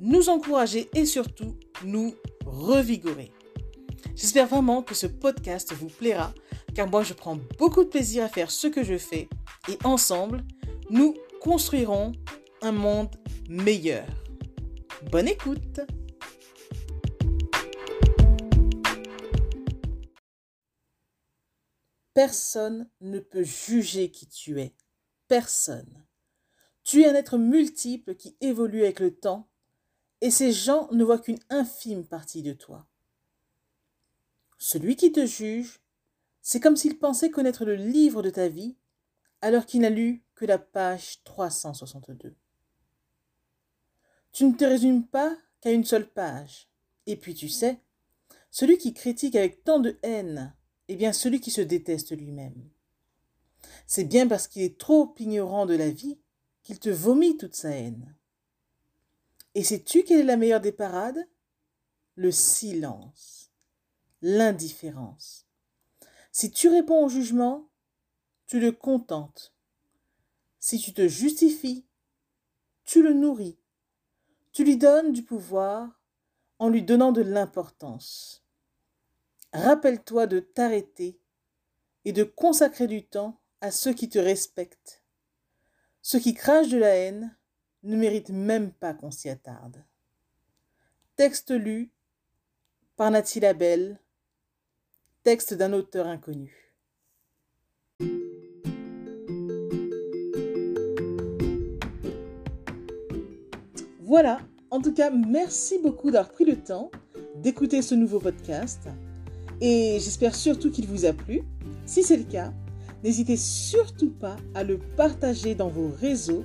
nous encourager et surtout nous revigorer. J'espère vraiment que ce podcast vous plaira car moi je prends beaucoup de plaisir à faire ce que je fais et ensemble, nous construirons un monde meilleur. Bonne écoute Personne ne peut juger qui tu es. Personne. Tu es un être multiple qui évolue avec le temps et ces gens ne voient qu'une infime partie de toi. Celui qui te juge, c'est comme s'il pensait connaître le livre de ta vie alors qu'il n'a lu que la page 362. Tu ne te résumes pas qu'à une seule page. Et puis tu sais, celui qui critique avec tant de haine est bien celui qui se déteste lui-même. C'est bien parce qu'il est trop ignorant de la vie qu'il te vomit toute sa haine. Et sais-tu quelle est la meilleure des parades? Le silence, l'indifférence. Si tu réponds au jugement, tu le contentes. Si tu te justifies, tu le nourris. Tu lui donnes du pouvoir en lui donnant de l'importance. Rappelle-toi de t'arrêter et de consacrer du temps à ceux qui te respectent. Ceux qui crachent de la haine ne mérite même pas qu'on s'y attarde. Texte lu par Nathalie Labelle, texte d'un auteur inconnu. Voilà, en tout cas, merci beaucoup d'avoir pris le temps d'écouter ce nouveau podcast et j'espère surtout qu'il vous a plu. Si c'est le cas, n'hésitez surtout pas à le partager dans vos réseaux